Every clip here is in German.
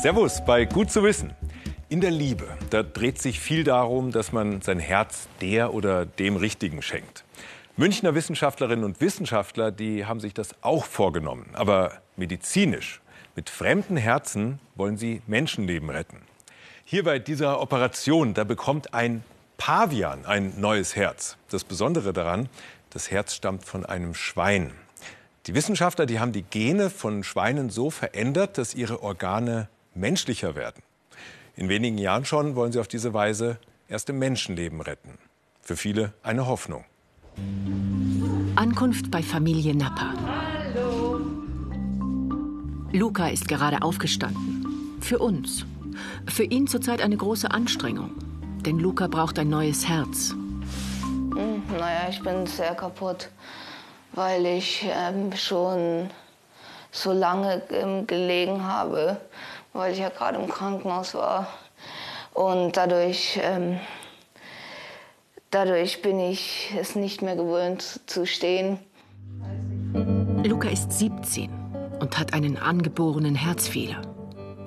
Servus bei Gut zu wissen. In der Liebe, da dreht sich viel darum, dass man sein Herz der oder dem Richtigen schenkt. Münchner Wissenschaftlerinnen und Wissenschaftler, die haben sich das auch vorgenommen. Aber medizinisch, mit fremden Herzen wollen sie Menschenleben retten. Hier bei dieser Operation, da bekommt ein Pavian ein neues Herz. Das Besondere daran, das Herz stammt von einem Schwein. Die Wissenschaftler, die haben die Gene von Schweinen so verändert, dass ihre Organe menschlicher werden. In wenigen Jahren schon wollen sie auf diese Weise erste Menschenleben retten. Für viele eine Hoffnung. Ankunft bei Familie Nappa. Hallo. Luca ist gerade aufgestanden. Für uns. Für ihn zurzeit eine große Anstrengung. Denn Luca braucht ein neues Herz. Hm, naja, ich bin sehr kaputt, weil ich ähm, schon so lange ähm, gelegen habe weil ich ja gerade im Krankenhaus war. Und dadurch, ähm, dadurch bin ich es nicht mehr gewöhnt zu stehen. Luca ist 17 und hat einen angeborenen Herzfehler.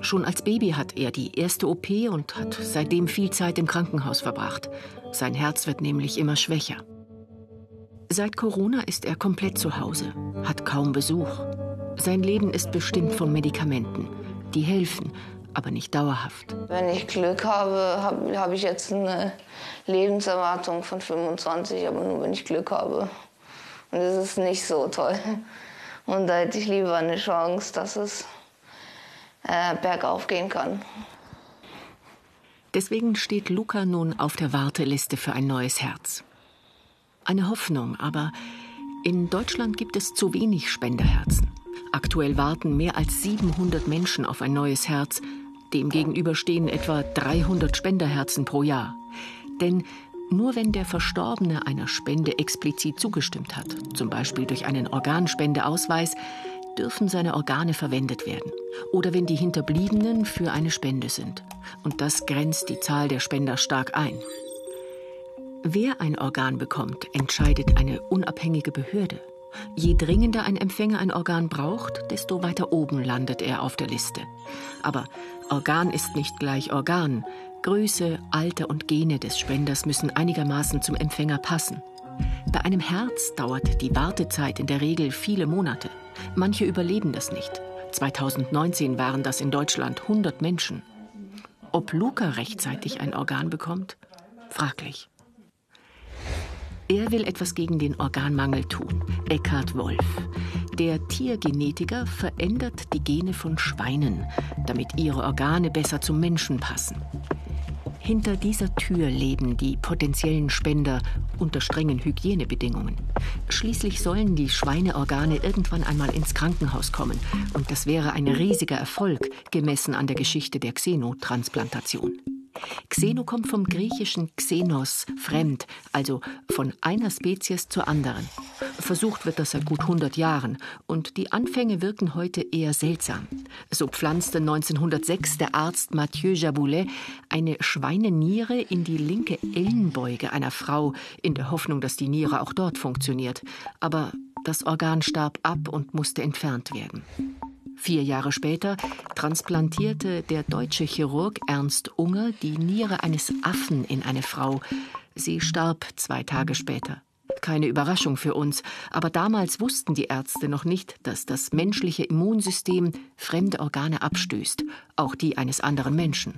Schon als Baby hat er die erste OP und hat seitdem viel Zeit im Krankenhaus verbracht. Sein Herz wird nämlich immer schwächer. Seit Corona ist er komplett zu Hause, hat kaum Besuch. Sein Leben ist bestimmt von Medikamenten die helfen, aber nicht dauerhaft. Wenn ich Glück habe, habe hab ich jetzt eine Lebenserwartung von 25, aber nur wenn ich Glück habe. Und das ist nicht so toll. Und da hätte ich lieber eine Chance, dass es äh, bergauf gehen kann. Deswegen steht Luca nun auf der Warteliste für ein neues Herz. Eine Hoffnung, aber in Deutschland gibt es zu wenig Spenderherzen. Aktuell warten mehr als 700 Menschen auf ein neues Herz. Demgegenüber stehen etwa 300 Spenderherzen pro Jahr. Denn nur wenn der Verstorbene einer Spende explizit zugestimmt hat, zum Beispiel durch einen Organspendeausweis, dürfen seine Organe verwendet werden. Oder wenn die Hinterbliebenen für eine Spende sind. Und das grenzt die Zahl der Spender stark ein. Wer ein Organ bekommt, entscheidet eine unabhängige Behörde. Je dringender ein Empfänger ein Organ braucht, desto weiter oben landet er auf der Liste. Aber Organ ist nicht gleich Organ. Größe, Alter und Gene des Spenders müssen einigermaßen zum Empfänger passen. Bei einem Herz dauert die Wartezeit in der Regel viele Monate. Manche überleben das nicht. 2019 waren das in Deutschland 100 Menschen. Ob Luca rechtzeitig ein Organ bekommt? Fraglich. Er will etwas gegen den Organmangel tun. Eckhard Wolf. Der Tiergenetiker verändert die Gene von Schweinen, damit ihre Organe besser zum Menschen passen. Hinter dieser Tür leben die potenziellen Spender unter strengen Hygienebedingungen. Schließlich sollen die Schweineorgane irgendwann einmal ins Krankenhaus kommen. Und das wäre ein riesiger Erfolg, gemessen an der Geschichte der Xenotransplantation. Xeno kommt vom griechischen Xenos, fremd, also von einer Spezies zur anderen. Versucht wird das seit gut 100 Jahren und die Anfänge wirken heute eher seltsam. So pflanzte 1906 der Arzt Mathieu Jaboulet eine Schweineniere in die linke Ellenbeuge einer Frau, in der Hoffnung, dass die Niere auch dort funktioniert. Aber das Organ starb ab und musste entfernt werden. Vier Jahre später transplantierte der deutsche Chirurg Ernst Unger die Niere eines Affen in eine Frau. Sie starb zwei Tage später. Keine Überraschung für uns, aber damals wussten die Ärzte noch nicht, dass das menschliche Immunsystem fremde Organe abstößt, auch die eines anderen Menschen.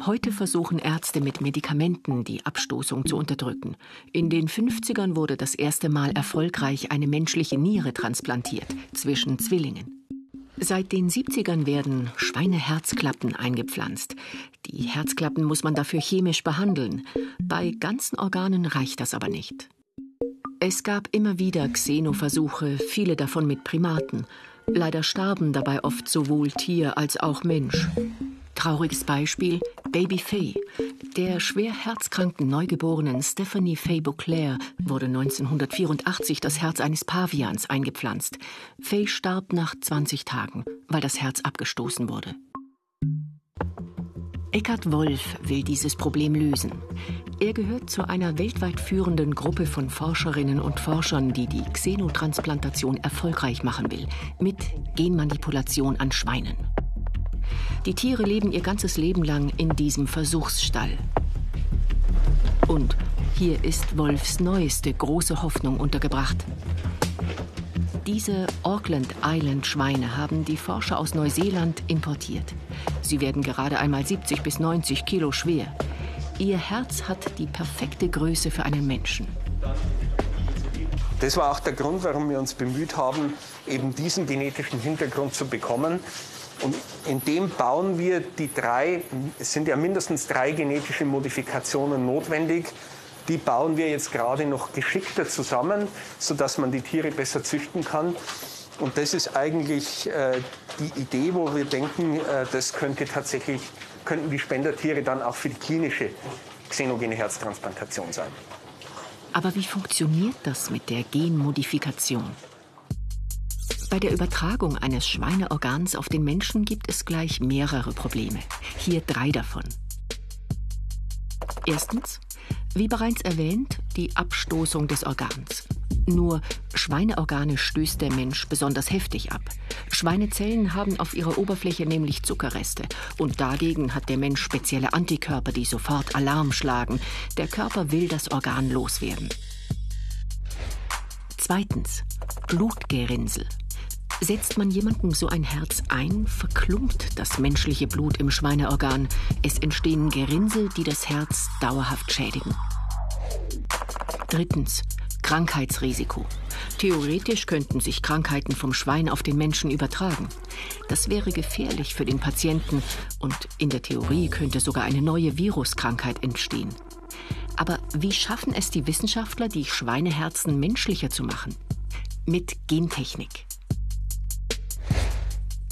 Heute versuchen Ärzte mit Medikamenten die Abstoßung zu unterdrücken. In den 50ern wurde das erste Mal erfolgreich eine menschliche Niere transplantiert zwischen Zwillingen. Seit den 70ern werden Schweineherzklappen eingepflanzt. Die Herzklappen muss man dafür chemisch behandeln. Bei ganzen Organen reicht das aber nicht. Es gab immer wieder Xenoversuche, viele davon mit Primaten. Leider starben dabei oft sowohl Tier als auch Mensch. Trauriges Beispiel Baby Faye. Der schwer herzkranken Neugeborenen Stephanie Faye Beauclair wurde 1984 das Herz eines Pavians eingepflanzt. Faye starb nach 20 Tagen, weil das Herz abgestoßen wurde. Eckhard Wolf will dieses Problem lösen. Er gehört zu einer weltweit führenden Gruppe von Forscherinnen und Forschern, die die Xenotransplantation erfolgreich machen will, mit Genmanipulation an Schweinen. Die Tiere leben ihr ganzes Leben lang in diesem Versuchsstall. Und hier ist Wolfs neueste große Hoffnung untergebracht. Diese Auckland Island Schweine haben die Forscher aus Neuseeland importiert. Sie werden gerade einmal 70 bis 90 Kilo schwer. Ihr Herz hat die perfekte Größe für einen Menschen. Das war auch der Grund, warum wir uns bemüht haben, eben diesen genetischen Hintergrund zu bekommen. Und in dem bauen wir die drei, es sind ja mindestens drei genetische Modifikationen notwendig, die bauen wir jetzt gerade noch geschickter zusammen, sodass man die Tiere besser züchten kann. Und das ist eigentlich äh, die Idee, wo wir denken, äh, das könnte tatsächlich, könnten die Spendertiere dann auch für die klinische xenogene Herztransplantation sein. Aber wie funktioniert das mit der Genmodifikation? Bei der Übertragung eines Schweineorgans auf den Menschen gibt es gleich mehrere Probleme. Hier drei davon. Erstens, wie bereits erwähnt, die Abstoßung des Organs. Nur Schweineorgane stößt der Mensch besonders heftig ab. Schweinezellen haben auf ihrer Oberfläche nämlich Zuckerreste. Und dagegen hat der Mensch spezielle Antikörper, die sofort Alarm schlagen. Der Körper will das Organ loswerden. Zweitens. Blutgerinnsel. Setzt man jemandem so ein Herz ein, verklumpt das menschliche Blut im Schweineorgan. Es entstehen Gerinnsel, die das Herz dauerhaft schädigen. Drittens. Krankheitsrisiko. Theoretisch könnten sich Krankheiten vom Schwein auf den Menschen übertragen. Das wäre gefährlich für den Patienten und in der Theorie könnte sogar eine neue Viruskrankheit entstehen. Aber wie schaffen es die Wissenschaftler, die Schweineherzen menschlicher zu machen? Mit Gentechnik.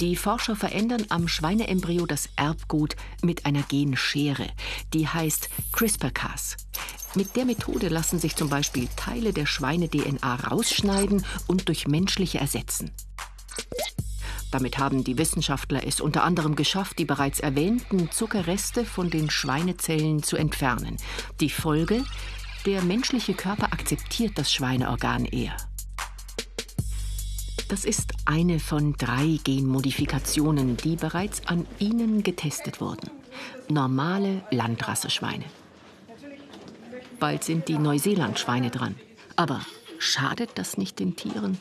Die Forscher verändern am Schweineembryo das Erbgut mit einer Genschere, die heißt CRISPR-Cas. Mit der Methode lassen sich zum Beispiel Teile der Schweine-DNA rausschneiden und durch menschliche ersetzen. Damit haben die Wissenschaftler es unter anderem geschafft, die bereits erwähnten Zuckerreste von den Schweinezellen zu entfernen. Die Folge? Der menschliche Körper akzeptiert das Schweineorgan eher. Das ist eine von drei Genmodifikationen, die bereits an ihnen getestet wurden. Normale Landrasseschweine. Bald sind die Neuseelandschweine dran. Aber schadet das nicht den Tieren?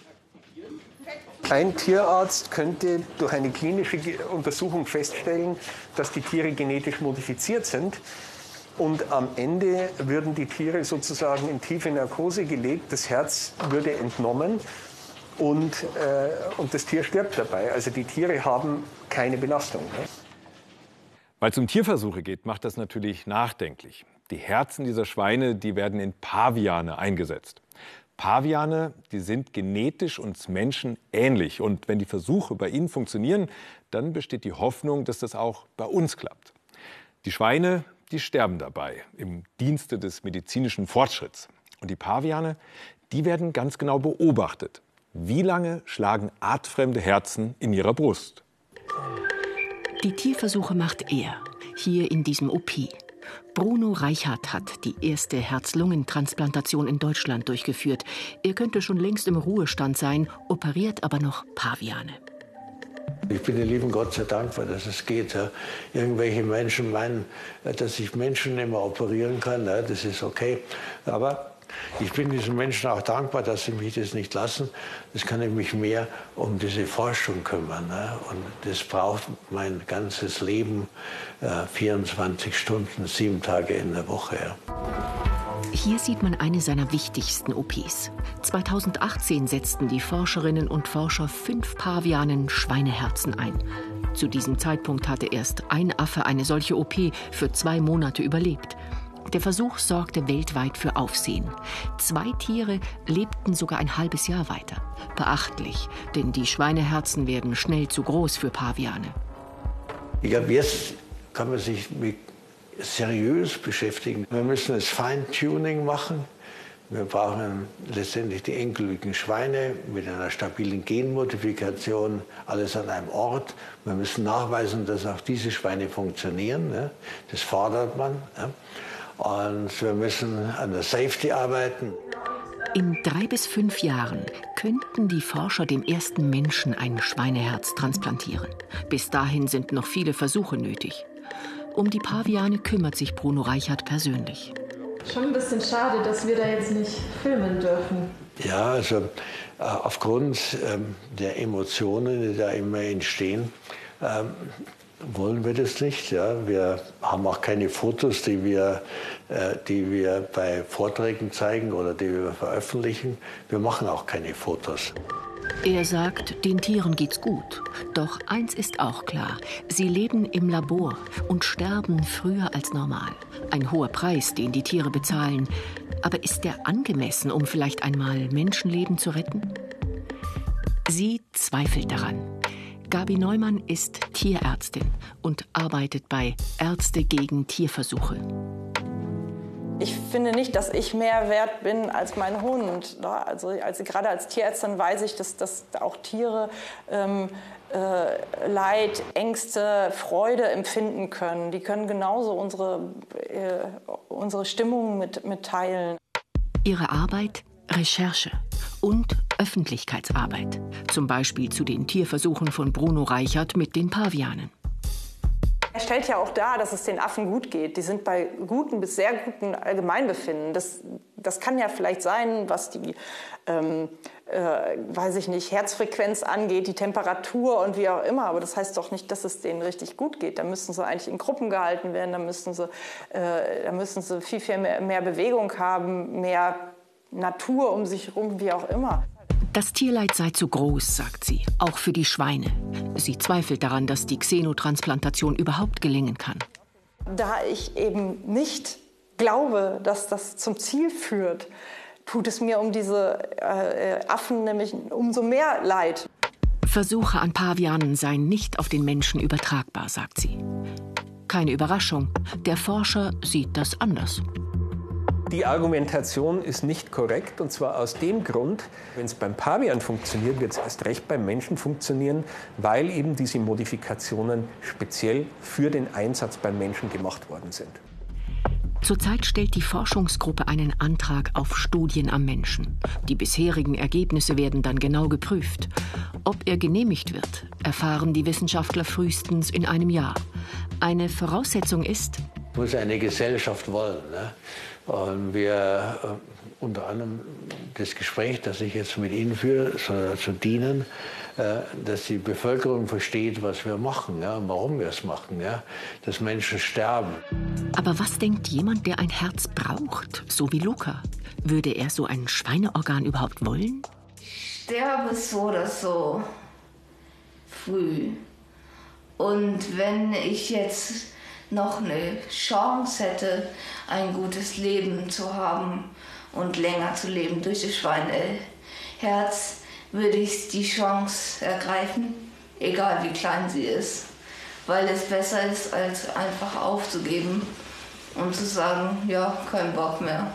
Ein Tierarzt könnte durch eine klinische Untersuchung feststellen, dass die Tiere genetisch modifiziert sind. Und am Ende würden die Tiere sozusagen in tiefe Narkose gelegt, das Herz würde entnommen und, äh, und das Tier stirbt dabei. Also die Tiere haben keine Belastung. Ne? Weil es um Tierversuche geht, macht das natürlich nachdenklich. Die Herzen dieser Schweine, die werden in Paviane eingesetzt. Paviane, die sind genetisch uns Menschen ähnlich. Und wenn die Versuche bei ihnen funktionieren, dann besteht die Hoffnung, dass das auch bei uns klappt. Die Schweine, die sterben dabei im Dienste des medizinischen Fortschritts. Und die Paviane, die werden ganz genau beobachtet. Wie lange schlagen artfremde Herzen in ihrer Brust? Die Tierversuche macht er, hier in diesem OP. Bruno Reichert hat die erste Herz-Lungen-Transplantation in Deutschland durchgeführt. Er könnte schon längst im Ruhestand sein, operiert aber noch Paviane. Ich bin dem lieben Gott sehr dankbar, dass es geht. Irgendwelche Menschen meinen, dass ich Menschen immer operieren kann. Das ist okay. Aber ich bin diesen Menschen auch dankbar, dass sie mich das nicht lassen. Das kann ich mich mehr um diese Forschung kümmern. Ne? Und das braucht mein ganzes Leben, äh, 24 Stunden, sieben Tage in der Woche. Ja. Hier sieht man eine seiner wichtigsten OPs. 2018 setzten die Forscherinnen und Forscher fünf Pavianen Schweineherzen ein. Zu diesem Zeitpunkt hatte erst ein Affe eine solche OP für zwei Monate überlebt. Der Versuch sorgte weltweit für Aufsehen. Zwei Tiere lebten sogar ein halbes Jahr weiter. Beachtlich, denn die Schweineherzen werden schnell zu groß für Paviane. Ich glaube, jetzt kann man sich mit seriös beschäftigen. Wir müssen das Feintuning machen. Wir brauchen letztendlich die endgültigen Schweine mit einer stabilen Genmodifikation, alles an einem Ort. Wir müssen nachweisen, dass auch diese Schweine funktionieren. Das fordert man. Und wir müssen an der Safety arbeiten. In drei bis fünf Jahren könnten die Forscher dem ersten Menschen ein Schweineherz transplantieren. Bis dahin sind noch viele Versuche nötig. Um die Paviane kümmert sich Bruno Reichert persönlich. Schon ein bisschen schade, dass wir da jetzt nicht filmen dürfen. Ja, also äh, aufgrund ähm, der Emotionen, die da immer entstehen, ähm, wollen wir das nicht. Ja. Wir haben auch keine Fotos, die wir, äh, die wir bei Vorträgen zeigen oder die wir veröffentlichen. Wir machen auch keine Fotos. Er sagt, den Tieren geht's gut. Doch eins ist auch klar: Sie leben im Labor und sterben früher als normal. Ein hoher Preis, den die Tiere bezahlen. Aber ist der angemessen, um vielleicht einmal Menschenleben zu retten? Sie zweifelt daran. Gabi Neumann ist Tierärztin und arbeitet bei Ärzte gegen Tierversuche. Ich finde nicht, dass ich mehr wert bin als mein Hund. Also, also gerade als Tierärztin weiß ich, dass, dass auch Tiere ähm, äh, Leid, Ängste, Freude empfinden können. Die können genauso unsere, äh, unsere Stimmung mit, mitteilen. Ihre Arbeit Recherche und Öffentlichkeitsarbeit, zum Beispiel zu den Tierversuchen von Bruno Reichert mit den Pavianen. Er stellt ja auch dar, dass es den Affen gut geht. Die sind bei guten bis sehr guten Allgemeinbefinden. Das, das kann ja vielleicht sein, was die, ähm, äh, weiß ich nicht, Herzfrequenz angeht, die Temperatur und wie auch immer. Aber das heißt doch nicht, dass es denen richtig gut geht. Da müssen sie eigentlich in Gruppen gehalten werden. Da müssen sie, äh, da müssen sie viel, viel mehr, mehr Bewegung haben, mehr Natur um sich herum, wie auch immer. Das Tierleid sei zu groß, sagt sie, auch für die Schweine. Sie zweifelt daran, dass die Xenotransplantation überhaupt gelingen kann. Da ich eben nicht glaube, dass das zum Ziel führt, tut es mir um diese äh, Affen nämlich umso mehr leid. Versuche an Pavianen seien nicht auf den Menschen übertragbar, sagt sie. Keine Überraschung, der Forscher sieht das anders. Die Argumentation ist nicht korrekt und zwar aus dem Grund, wenn es beim Pavian funktioniert, wird es erst recht beim Menschen funktionieren, weil eben diese Modifikationen speziell für den Einsatz beim Menschen gemacht worden sind. Zurzeit stellt die Forschungsgruppe einen Antrag auf Studien am Menschen. Die bisherigen Ergebnisse werden dann genau geprüft. Ob er genehmigt wird, erfahren die Wissenschaftler frühestens in einem Jahr. Eine Voraussetzung ist, muss eine Gesellschaft wollen. Ne? Und wir äh, unter anderem das Gespräch, das ich jetzt mit Ihnen führe, soll dazu dienen, äh, dass die Bevölkerung versteht, was wir machen, ja, warum wir es machen, ja, dass Menschen sterben. Aber was denkt jemand, der ein Herz braucht, so wie Luca? Würde er so ein Schweineorgan überhaupt wollen? Ich sterbe so oder so früh. Und wenn ich jetzt noch eine Chance hätte, ein gutes Leben zu haben und länger zu leben durch das Schweineherz, würde ich die Chance ergreifen, egal wie klein sie ist, weil es besser ist, als einfach aufzugeben und zu sagen, ja, kein Bock mehr.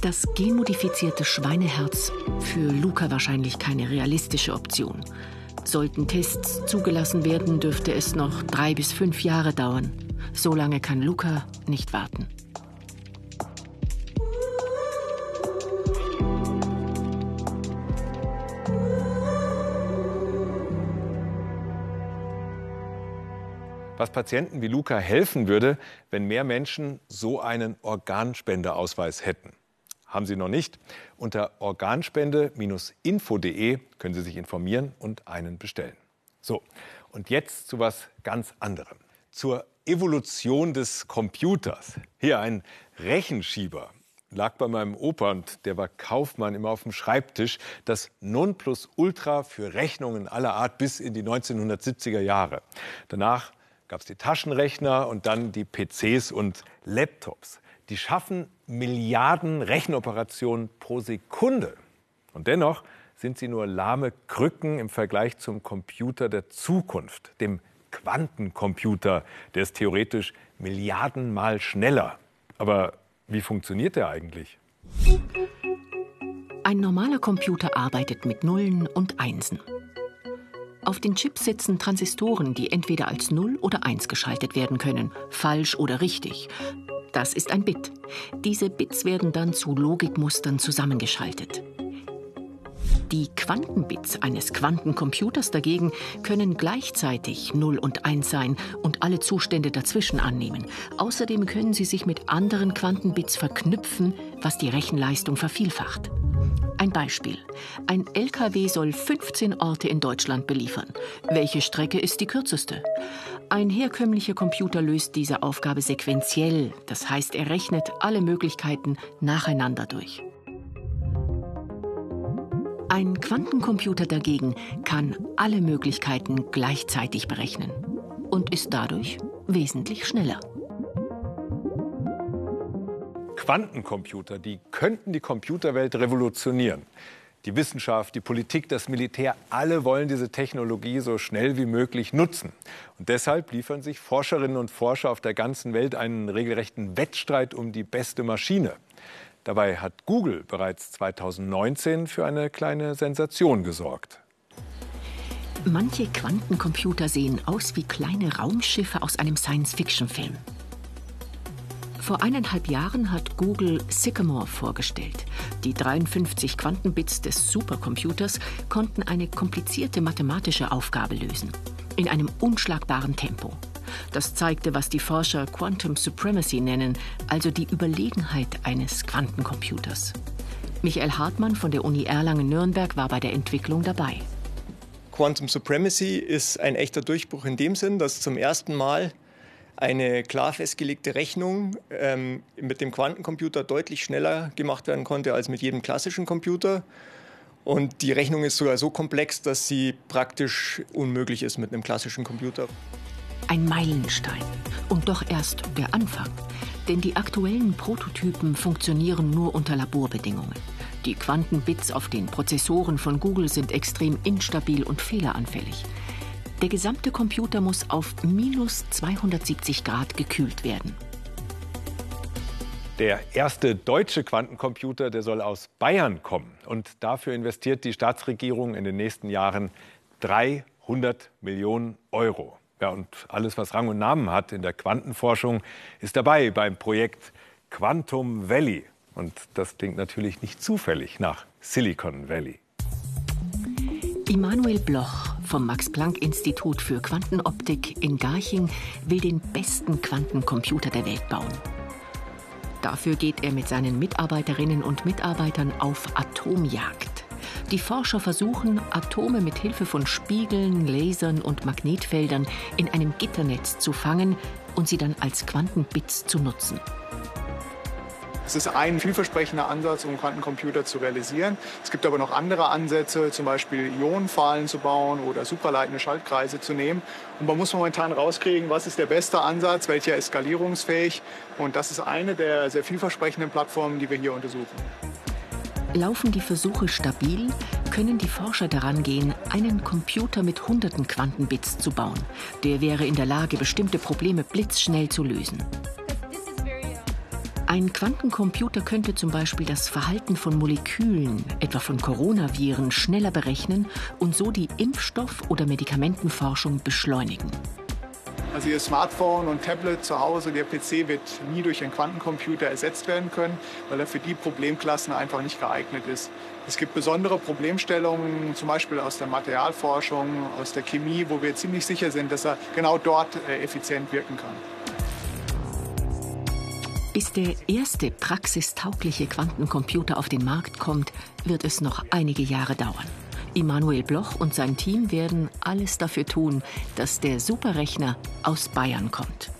Das genmodifizierte Schweineherz für Luca wahrscheinlich keine realistische Option. Sollten Tests zugelassen werden, dürfte es noch drei bis fünf Jahre dauern. So lange kann Luca nicht warten. Was Patienten wie Luca helfen würde, wenn mehr Menschen so einen Organspendeausweis hätten haben Sie noch nicht? Unter organspende-info.de können Sie sich informieren und einen bestellen. So, und jetzt zu was ganz anderem. Zur Evolution des Computers. Hier ein Rechenschieber. Lag bei meinem Opa und der war Kaufmann immer auf dem Schreibtisch. Das Nonplusultra für Rechnungen aller Art bis in die 1970er Jahre. Danach gab es die Taschenrechner und dann die PCs und Laptops die schaffen Milliarden Rechenoperationen pro Sekunde. Und dennoch sind sie nur lahme Krücken im Vergleich zum Computer der Zukunft, dem Quantencomputer. Der ist theoretisch Milliardenmal schneller. Aber wie funktioniert der eigentlich? Ein normaler Computer arbeitet mit Nullen und Einsen. Auf den Chips sitzen Transistoren, die entweder als 0 oder 1 geschaltet werden können, falsch oder richtig. Das ist ein Bit. Diese Bits werden dann zu Logikmustern zusammengeschaltet. Die Quantenbits eines Quantencomputers dagegen können gleichzeitig 0 und 1 sein und alle Zustände dazwischen annehmen. Außerdem können sie sich mit anderen Quantenbits verknüpfen, was die Rechenleistung vervielfacht. Ein Beispiel. Ein LKW soll 15 Orte in Deutschland beliefern. Welche Strecke ist die kürzeste? Ein herkömmlicher Computer löst diese Aufgabe sequenziell, das heißt, er rechnet alle Möglichkeiten nacheinander durch. Ein Quantencomputer dagegen kann alle Möglichkeiten gleichzeitig berechnen und ist dadurch wesentlich schneller. Quantencomputer, die könnten die Computerwelt revolutionieren. Die Wissenschaft, die Politik, das Militär, alle wollen diese Technologie so schnell wie möglich nutzen. Und deshalb liefern sich Forscherinnen und Forscher auf der ganzen Welt einen regelrechten Wettstreit um die beste Maschine. Dabei hat Google bereits 2019 für eine kleine Sensation gesorgt. Manche Quantencomputer sehen aus wie kleine Raumschiffe aus einem Science-Fiction-Film. Vor eineinhalb Jahren hat Google Sycamore vorgestellt. Die 53 Quantenbits des Supercomputers konnten eine komplizierte mathematische Aufgabe lösen. In einem unschlagbaren Tempo. Das zeigte, was die Forscher Quantum Supremacy nennen, also die Überlegenheit eines Quantencomputers. Michael Hartmann von der Uni Erlangen-Nürnberg war bei der Entwicklung dabei. Quantum Supremacy ist ein echter Durchbruch in dem Sinn, dass zum ersten Mal eine klar festgelegte Rechnung ähm, mit dem Quantencomputer deutlich schneller gemacht werden konnte als mit jedem klassischen Computer. Und die Rechnung ist sogar so komplex, dass sie praktisch unmöglich ist mit einem klassischen Computer. Ein Meilenstein. Und doch erst der Anfang. Denn die aktuellen Prototypen funktionieren nur unter Laborbedingungen. Die Quantenbits auf den Prozessoren von Google sind extrem instabil und fehleranfällig. Der gesamte Computer muss auf minus 270 Grad gekühlt werden. Der erste deutsche Quantencomputer, der soll aus Bayern kommen. Und dafür investiert die Staatsregierung in den nächsten Jahren 300 Millionen Euro. Ja, und alles, was Rang und Namen hat in der Quantenforschung, ist dabei beim Projekt Quantum Valley. Und das klingt natürlich nicht zufällig nach Silicon Valley. Immanuel Bloch vom Max-Planck-Institut für Quantenoptik in Garching will den besten Quantencomputer der Welt bauen. Dafür geht er mit seinen Mitarbeiterinnen und Mitarbeitern auf Atomjagd. Die Forscher versuchen, Atome mit Hilfe von Spiegeln, Lasern und Magnetfeldern in einem Gitternetz zu fangen und sie dann als Quantenbits zu nutzen. Es ist ein vielversprechender Ansatz, um Quantencomputer zu realisieren. Es gibt aber noch andere Ansätze, zum Beispiel Ionenfallen zu bauen oder supraleitende Schaltkreise zu nehmen. Und man muss momentan rauskriegen, was ist der beste Ansatz, welcher ist skalierungsfähig. Und das ist eine der sehr vielversprechenden Plattformen, die wir hier untersuchen. Laufen die Versuche stabil, können die Forscher daran gehen, einen Computer mit hunderten Quantenbits zu bauen. Der wäre in der Lage, bestimmte Probleme blitzschnell zu lösen. Ein Quantencomputer könnte zum Beispiel das Verhalten von Molekülen, etwa von Coronaviren, schneller berechnen und so die Impfstoff- oder Medikamentenforschung beschleunigen. Also Ihr Smartphone und Tablet zu Hause, der PC wird nie durch einen Quantencomputer ersetzt werden können, weil er für die Problemklassen einfach nicht geeignet ist. Es gibt besondere Problemstellungen, zum Beispiel aus der Materialforschung, aus der Chemie, wo wir ziemlich sicher sind, dass er genau dort äh, effizient wirken kann. Bis der erste praxistaugliche Quantencomputer auf den Markt kommt, wird es noch einige Jahre dauern. Immanuel Bloch und sein Team werden alles dafür tun, dass der Superrechner aus Bayern kommt.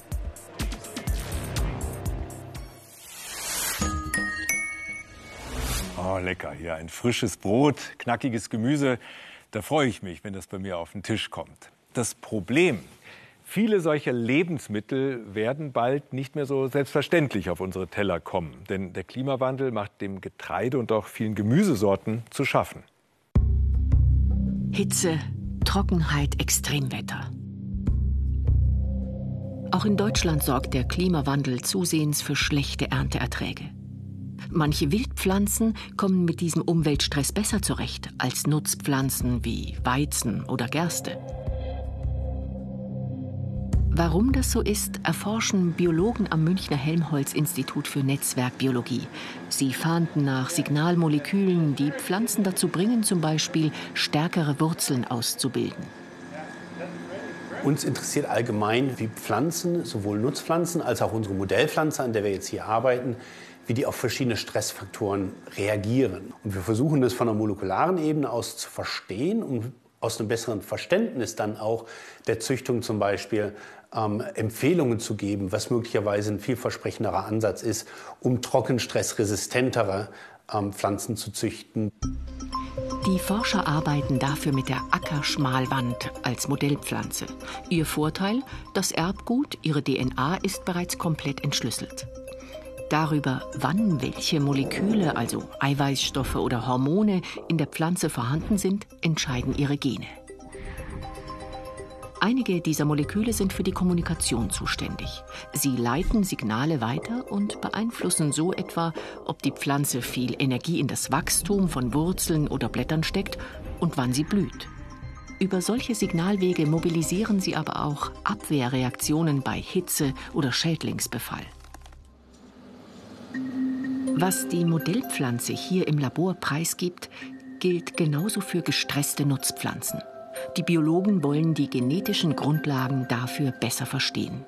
Oh, lecker. Hier ein frisches Brot, knackiges Gemüse. Da freue ich mich, wenn das bei mir auf den Tisch kommt. Das Problem Viele solcher Lebensmittel werden bald nicht mehr so selbstverständlich auf unsere Teller kommen. Denn der Klimawandel macht dem Getreide und auch vielen Gemüsesorten zu schaffen. Hitze, Trockenheit, Extremwetter. Auch in Deutschland sorgt der Klimawandel zusehends für schlechte Ernteerträge. Manche Wildpflanzen kommen mit diesem Umweltstress besser zurecht als Nutzpflanzen wie Weizen oder Gerste. Warum das so ist, erforschen Biologen am Münchner Helmholtz-Institut für Netzwerkbiologie. Sie fahnden nach Signalmolekülen, die Pflanzen dazu bringen, zum Beispiel stärkere Wurzeln auszubilden. Uns interessiert allgemein, wie Pflanzen, sowohl Nutzpflanzen als auch unsere Modellpflanze, an der wir jetzt hier arbeiten, wie die auf verschiedene Stressfaktoren reagieren. Und wir versuchen das von der molekularen Ebene aus zu verstehen und aus einem besseren Verständnis dann auch der Züchtung zum Beispiel ähm, Empfehlungen zu geben, was möglicherweise ein vielversprechenderer Ansatz ist, um trockenstressresistentere ähm, Pflanzen zu züchten. Die Forscher arbeiten dafür mit der Ackerschmalwand als Modellpflanze. Ihr Vorteil, das Erbgut, ihre DNA ist bereits komplett entschlüsselt. Darüber, wann welche Moleküle, also Eiweißstoffe oder Hormone in der Pflanze vorhanden sind, entscheiden ihre Gene. Einige dieser Moleküle sind für die Kommunikation zuständig. Sie leiten Signale weiter und beeinflussen so etwa, ob die Pflanze viel Energie in das Wachstum von Wurzeln oder Blättern steckt und wann sie blüht. Über solche Signalwege mobilisieren sie aber auch Abwehrreaktionen bei Hitze oder Schädlingsbefall. Was die Modellpflanze hier im Labor preisgibt, gilt genauso für gestresste Nutzpflanzen. Die Biologen wollen die genetischen Grundlagen dafür besser verstehen.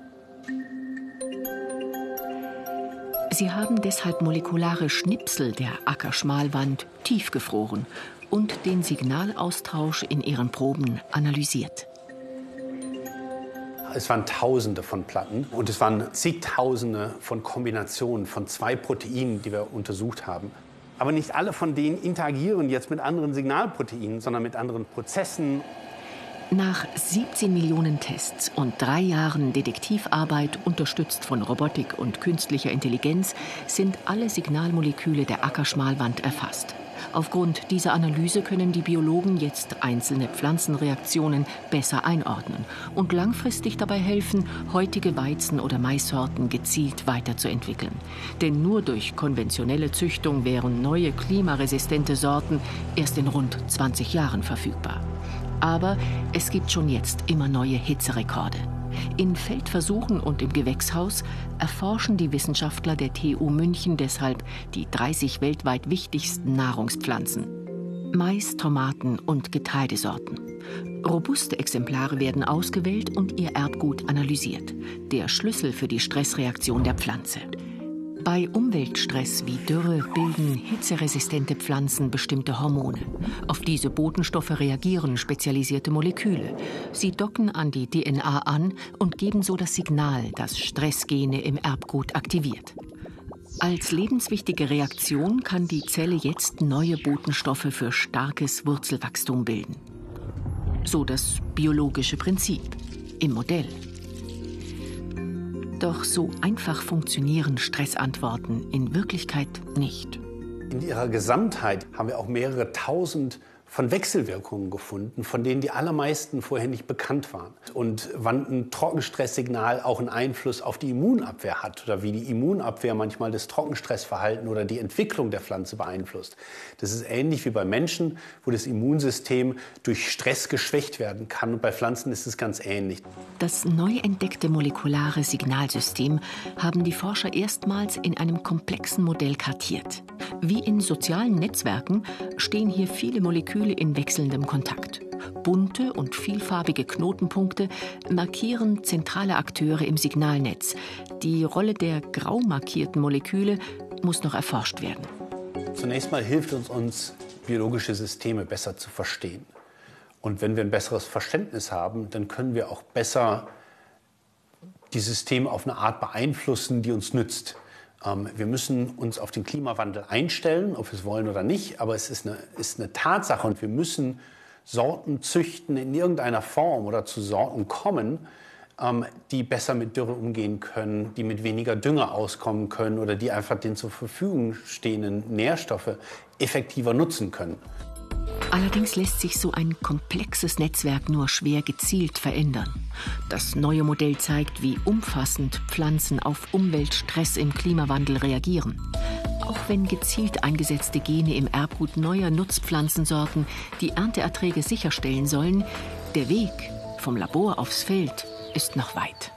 Sie haben deshalb molekulare Schnipsel der Ackerschmalwand tiefgefroren und den Signalaustausch in ihren Proben analysiert. Es waren Tausende von Platten und es waren zigtausende von Kombinationen von zwei Proteinen, die wir untersucht haben. Aber nicht alle von denen interagieren jetzt mit anderen Signalproteinen, sondern mit anderen Prozessen nach 17 Millionen Tests und drei Jahren Detektivarbeit, unterstützt von Robotik und künstlicher Intelligenz, sind alle Signalmoleküle der Ackerschmalwand erfasst. Aufgrund dieser Analyse können die Biologen jetzt einzelne Pflanzenreaktionen besser einordnen und langfristig dabei helfen, heutige Weizen- oder Maissorten gezielt weiterzuentwickeln. Denn nur durch konventionelle Züchtung wären neue klimaresistente Sorten erst in rund 20 Jahren verfügbar. Aber es gibt schon jetzt immer neue Hitzerekorde. In Feldversuchen und im Gewächshaus erforschen die Wissenschaftler der TU München deshalb die 30 weltweit wichtigsten Nahrungspflanzen. Mais, Tomaten und Getreidesorten. Robuste Exemplare werden ausgewählt und ihr Erbgut analysiert. Der Schlüssel für die Stressreaktion der Pflanze. Bei Umweltstress wie Dürre bilden hitzeresistente Pflanzen bestimmte Hormone. Auf diese Botenstoffe reagieren spezialisierte Moleküle. Sie docken an die DNA an und geben so das Signal, das Stressgene im Erbgut aktiviert. Als lebenswichtige Reaktion kann die Zelle jetzt neue Botenstoffe für starkes Wurzelwachstum bilden. So das biologische Prinzip im Modell. Doch so einfach funktionieren Stressantworten in Wirklichkeit nicht. In ihrer Gesamtheit haben wir auch mehrere tausend von Wechselwirkungen gefunden, von denen die allermeisten vorher nicht bekannt waren. Und wann ein Trockenstresssignal auch einen Einfluss auf die Immunabwehr hat oder wie die Immunabwehr manchmal das Trockenstressverhalten oder die Entwicklung der Pflanze beeinflusst. Das ist ähnlich wie bei Menschen, wo das Immunsystem durch Stress geschwächt werden kann. Und bei Pflanzen ist es ganz ähnlich. Das neu entdeckte molekulare Signalsystem haben die Forscher erstmals in einem komplexen Modell kartiert. Wie in sozialen Netzwerken stehen hier viele Moleküle Moleküle in wechselndem Kontakt. Bunte und vielfarbige Knotenpunkte markieren zentrale Akteure im Signalnetz. Die Rolle der grau markierten Moleküle muss noch erforscht werden. Zunächst mal hilft uns, uns biologische Systeme besser zu verstehen. Und wenn wir ein besseres Verständnis haben, dann können wir auch besser die Systeme auf eine Art beeinflussen, die uns nützt. Ähm, wir müssen uns auf den Klimawandel einstellen, ob wir es wollen oder nicht, aber es ist eine, ist eine Tatsache und wir müssen Sorten züchten in irgendeiner Form oder zu Sorten kommen, ähm, die besser mit Dürre umgehen können, die mit weniger Dünger auskommen können oder die einfach den zur Verfügung stehenden Nährstoffe effektiver nutzen können. Allerdings lässt sich so ein komplexes Netzwerk nur schwer gezielt verändern. Das neue Modell zeigt, wie umfassend Pflanzen auf Umweltstress im Klimawandel reagieren. Auch wenn gezielt eingesetzte Gene im Erbgut neuer Nutzpflanzensorten die Ernteerträge sicherstellen sollen, der Weg vom Labor aufs Feld ist noch weit.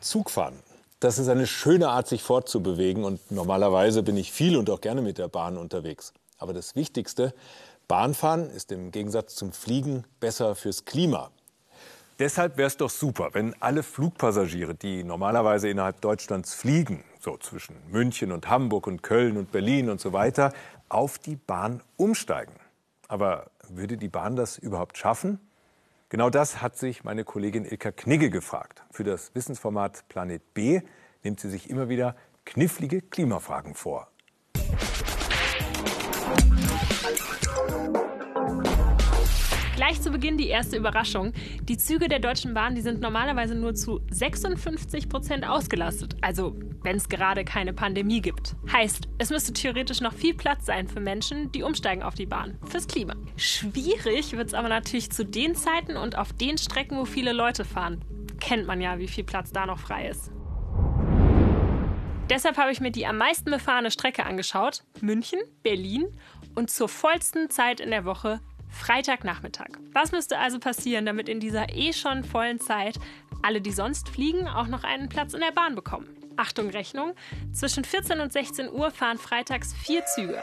Zugfahren. Das ist eine schöne Art, sich fortzubewegen und normalerweise bin ich viel und auch gerne mit der Bahn unterwegs. Aber das Wichtigste, Bahnfahren ist im Gegensatz zum Fliegen besser fürs Klima. Deshalb wäre es doch super, wenn alle Flugpassagiere, die normalerweise innerhalb Deutschlands fliegen, so zwischen München und Hamburg und Köln und Berlin und so weiter, auf die Bahn umsteigen. Aber würde die Bahn das überhaupt schaffen? Genau das hat sich meine Kollegin Ilka Knigge gefragt. Für das Wissensformat Planet B nimmt sie sich immer wieder knifflige Klimafragen vor. Gleich zu Beginn die erste Überraschung. Die Züge der Deutschen Bahn, die sind normalerweise nur zu 56 Prozent ausgelastet. Also, wenn es gerade keine Pandemie gibt. Heißt, es müsste theoretisch noch viel Platz sein für Menschen, die umsteigen auf die Bahn. Fürs Klima. Schwierig wird es aber natürlich zu den Zeiten und auf den Strecken, wo viele Leute fahren. Kennt man ja, wie viel Platz da noch frei ist. Deshalb habe ich mir die am meisten befahrene Strecke angeschaut. München, Berlin und zur vollsten Zeit in der Woche Freitagnachmittag. Was müsste also passieren, damit in dieser eh schon vollen Zeit alle, die sonst fliegen, auch noch einen Platz in der Bahn bekommen? Achtung Rechnung, zwischen 14 und 16 Uhr fahren freitags vier Züge.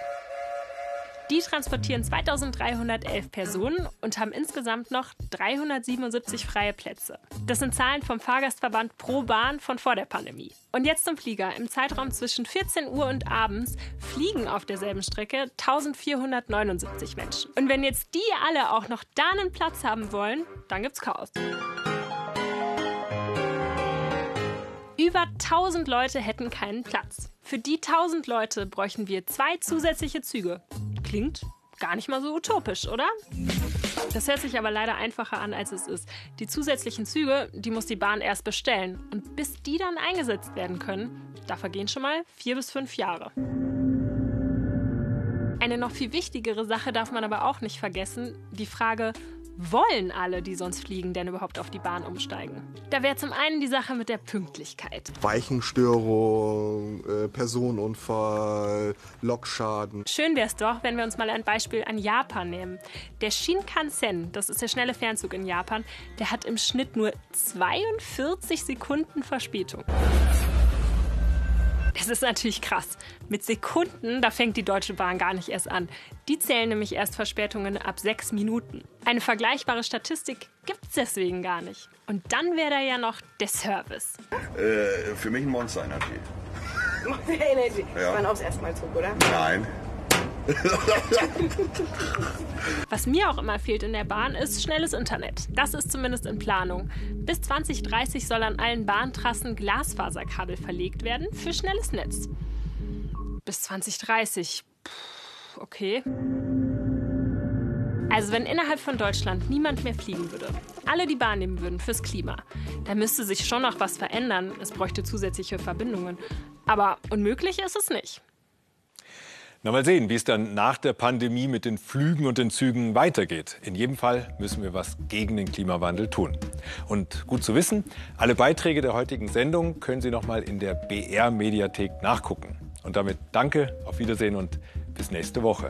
Die transportieren 2311 Personen und haben insgesamt noch 377 freie Plätze. Das sind Zahlen vom Fahrgastverband Pro Bahn von vor der Pandemie. Und jetzt zum Flieger. Im Zeitraum zwischen 14 Uhr und abends fliegen auf derselben Strecke 1479 Menschen. Und wenn jetzt die alle auch noch da einen Platz haben wollen, dann gibt's Chaos. Über 1000 Leute hätten keinen Platz. Für die 1000 Leute bräuchten wir zwei zusätzliche Züge. Klingt gar nicht mal so utopisch, oder? Das hört sich aber leider einfacher an, als es ist. Die zusätzlichen Züge, die muss die Bahn erst bestellen. Und bis die dann eingesetzt werden können, da vergehen schon mal vier bis fünf Jahre. Eine noch viel wichtigere Sache darf man aber auch nicht vergessen, die Frage, wollen alle, die sonst fliegen, denn überhaupt auf die Bahn umsteigen? Da wäre zum einen die Sache mit der Pünktlichkeit. Weichenstörung, äh, Personenunfall, Lokschaden. Schön wäre es doch, wenn wir uns mal ein Beispiel an Japan nehmen. Der Shinkansen, das ist der schnelle Fernzug in Japan, der hat im Schnitt nur 42 Sekunden Verspätung. Das ist natürlich krass. Mit Sekunden, da fängt die Deutsche Bahn gar nicht erst an. Die zählen nämlich erst Verspätungen ab sechs Minuten. Eine vergleichbare Statistik gibt es deswegen gar nicht. Und dann wäre da ja noch der Service. Äh, für mich ein Monster Energy. Monster Energy. Ja. Das war auch das erste Mal Zug, oder? Nein. Was mir auch immer fehlt in der Bahn, ist schnelles Internet. Das ist zumindest in Planung. Bis 2030 soll an allen Bahntrassen Glasfaserkabel verlegt werden für schnelles Netz. Bis 2030. Puh, okay. Also wenn innerhalb von Deutschland niemand mehr fliegen würde, alle die Bahn nehmen würden fürs Klima, dann müsste sich schon noch was verändern. Es bräuchte zusätzliche Verbindungen. Aber unmöglich ist es nicht. Na mal sehen, wie es dann nach der Pandemie mit den Flügen und den Zügen weitergeht. In jedem Fall müssen wir was gegen den Klimawandel tun. Und gut zu wissen, alle Beiträge der heutigen Sendung können Sie noch mal in der BR Mediathek nachgucken. Und damit danke, auf Wiedersehen und bis nächste Woche.